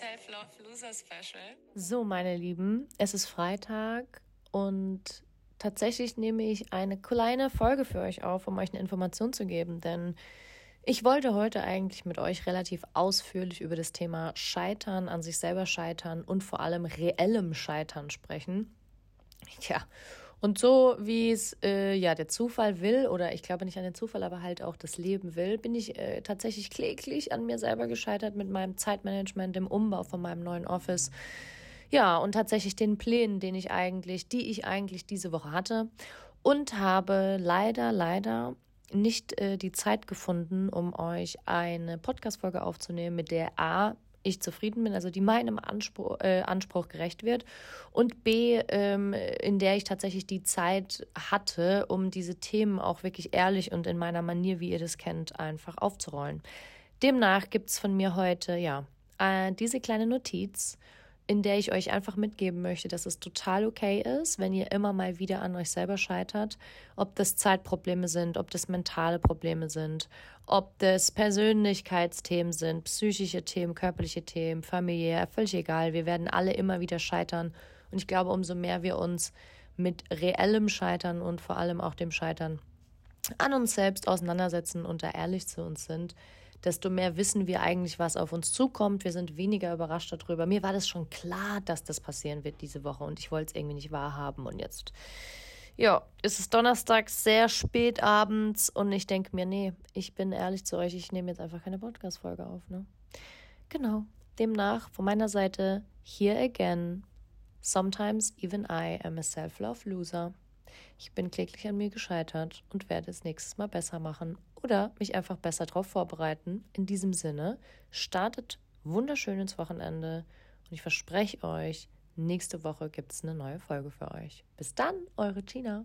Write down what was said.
Self-Love Loser Special. So, meine Lieben, es ist Freitag und tatsächlich nehme ich eine kleine Folge für euch auf, um euch eine Information zu geben, denn ich wollte heute eigentlich mit euch relativ ausführlich über das Thema Scheitern, an sich selber scheitern und vor allem reellem Scheitern sprechen. Ja, und so wie es äh, ja der Zufall will, oder ich glaube nicht an den Zufall, aber halt auch das Leben will, bin ich äh, tatsächlich kläglich an mir selber gescheitert mit meinem Zeitmanagement, dem Umbau von meinem neuen Office. Ja, und tatsächlich den Plänen, den ich eigentlich, die ich eigentlich diese Woche hatte. Und habe leider, leider nicht äh, die Zeit gefunden, um euch eine Podcast-Folge aufzunehmen, mit der A ich zufrieden bin, also die meinem Anspruch, äh, Anspruch gerecht wird und B, ähm, in der ich tatsächlich die Zeit hatte, um diese Themen auch wirklich ehrlich und in meiner Manier, wie ihr das kennt, einfach aufzurollen. Demnach gibt's von mir heute, ja, äh, diese kleine Notiz in der ich euch einfach mitgeben möchte, dass es total okay ist, wenn ihr immer mal wieder an euch selber scheitert, ob das Zeitprobleme sind, ob das mentale Probleme sind, ob das Persönlichkeitsthemen sind, psychische Themen, körperliche Themen, familiär, völlig egal. Wir werden alle immer wieder scheitern. Und ich glaube, umso mehr wir uns mit reellem Scheitern und vor allem auch dem Scheitern an uns selbst auseinandersetzen und da ehrlich zu uns sind, desto mehr wissen wir eigentlich, was auf uns zukommt. Wir sind weniger überrascht darüber. Mir war das schon klar, dass das passieren wird diese Woche und ich wollte es irgendwie nicht wahrhaben. Und jetzt, ja, ist es Donnerstag sehr spät abends und ich denke mir, nee, ich bin ehrlich zu euch, ich nehme jetzt einfach keine Podcast-Folge auf. Ne? Genau. Demnach von meiner Seite, here again. Sometimes even I am a self-love loser. Ich bin kläglich an mir gescheitert und werde es nächstes Mal besser machen oder mich einfach besser darauf vorbereiten. In diesem Sinne, startet wunderschön ins Wochenende und ich verspreche euch, nächste Woche gibt es eine neue Folge für euch. Bis dann, eure Tina.